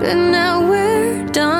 But now we're done.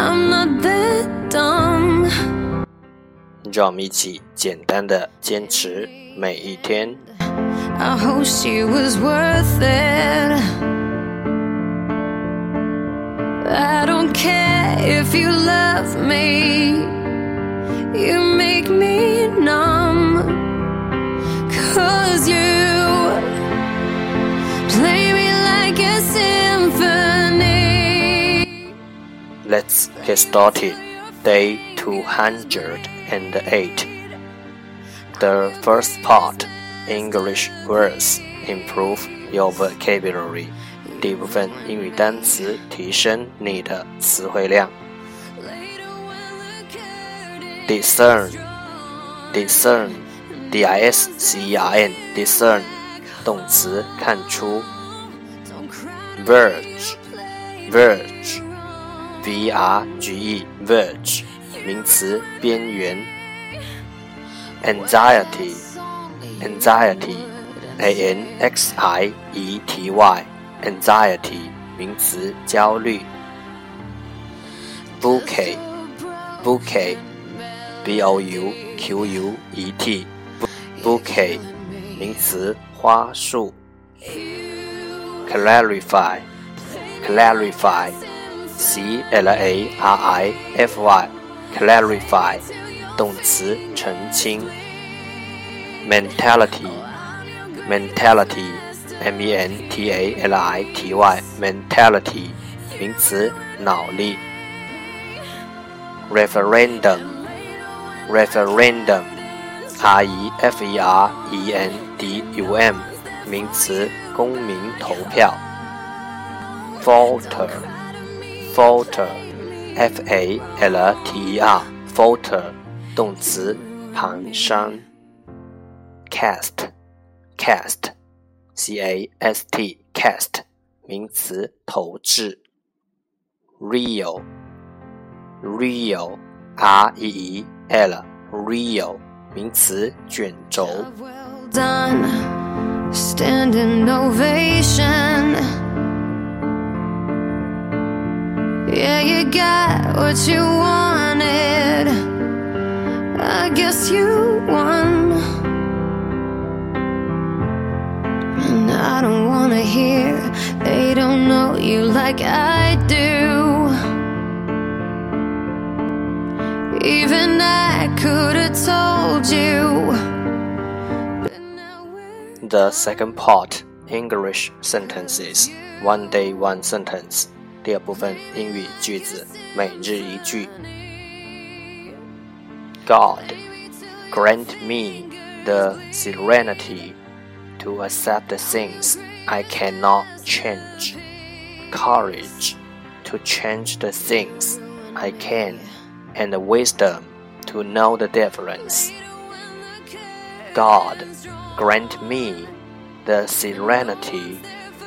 I'm not that dumb. 让我们一起简单的坚持每一天。 I hope she was worth it. I don't care if you love me. You make me Let's get started. Day 208. The first part English words improve your vocabulary. 第一部分英语单词提升你的词汇量。Discern, discern, D-I-S-C-E-R-N, discern, 动词看出。Verge, verge, V R G E verge，名词，边缘。Anxiety，anxiety，A N X I E T Y，anxiety，名词，焦虑。Bouquet，bouquet，B O U Q U E T，bouquet，名词，花束。Clarify，clarify。clarify，clarify，动词澄清。mentality，mentality，m-e-n-t-a-l-i-t-y，mentality，名词脑力。referendum，referendum，r-e-f-e-r-e-n-d-u-m，名词公民投票。fault falter，f a l t e r，falter，动词，蹒跚。cast，cast，c a s t，cast，名词，投掷。real，real，r e e l，real，名词，卷轴。Well done, standing ovation. Yeah, you got what you wanted. I guess you won. And I don't wanna hear they don't know you like I do. Even I could have told you. The second part English sentences one day one sentence 第二部分英语句子每日一句。God grant me the serenity to accept the things I cannot change, courage to change the things I can, and the wisdom to know the difference. God, grant me the serenity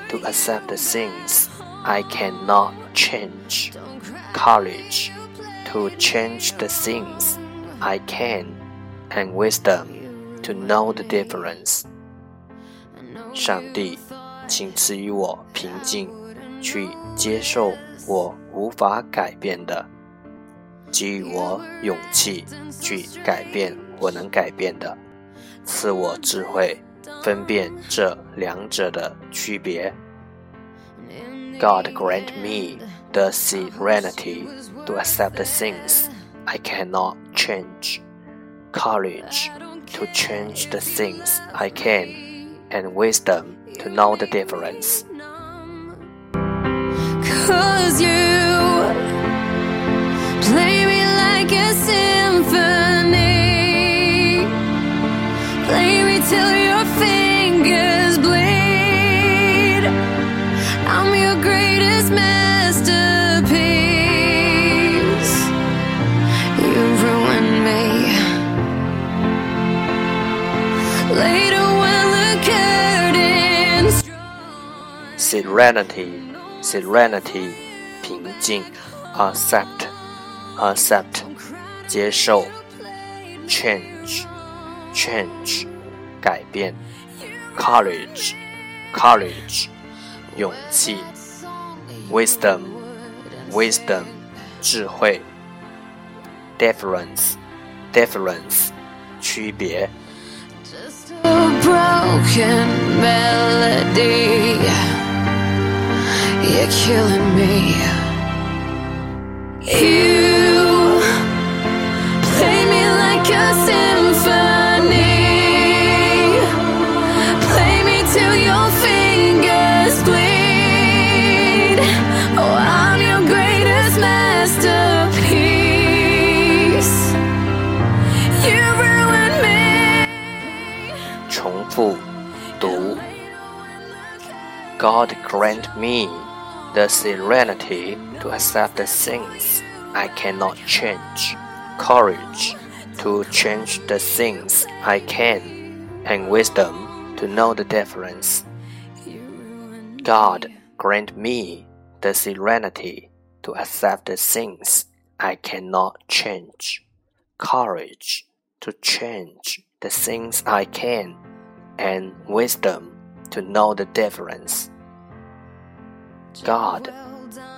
to accept the things I cannot change, courage to change the things I can, and wisdom to know the difference. 上帝，请赐予我平静，去接受我无法改变的，给予我勇气去改变我能改变的，赐我智慧分辨这两者的区别。God grant me the serenity to accept the things I cannot change, courage to change the things I can, and wisdom to know the difference. drawn. Serenity, serenity, 平静；accept, accept, 接受；change, change, 改变；courage, courage, 勇气；wisdom, wisdom, 智慧；difference, difference, 区别。 A broken melody. You're killing me. You play me like a symphony. Play me till your fingers bleed. Oh, I'm your greatest masterpiece. You ruined me. 重复读。God grant me the serenity to accept the things I cannot change, courage to change the things I can, and wisdom to know the difference. God grant me the serenity to accept the things I cannot change, courage to change the things I can, and wisdom to know the difference. God,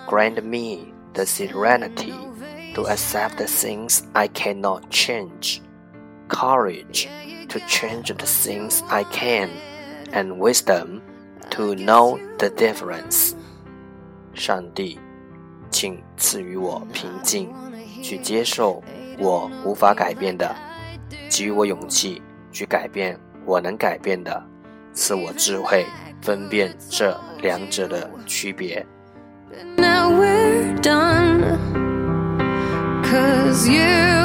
grant me the serenity to accept the things I cannot change, courage to change the things I can, and wisdom to know the difference. 上帝，请赐予我平静，去接受我无法改变的，给予我勇气去改变我能改变的，赐我智慧 分辨这两者的区别。Now we're done. Cause you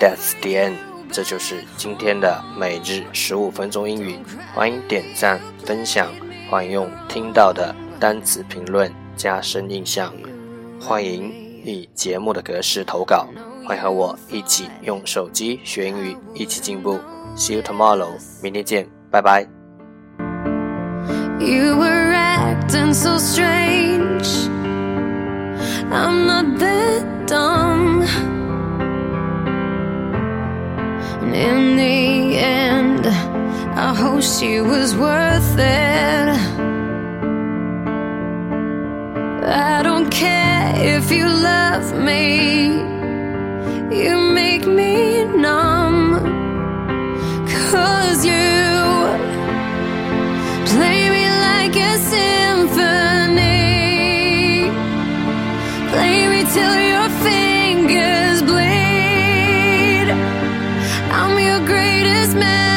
That's the end。这就是今天的每日十五分钟英语。欢迎点赞、分享，欢迎用听到的单词评论加深印象。欢迎以节目的格式投稿，欢迎和我一起用手机学英语，一起进步。See you tomorrow，明天见，拜拜。You were acting so strange. I'm not that dumb. And in the end, I hope she was worth it. I don't care if you love me, you man.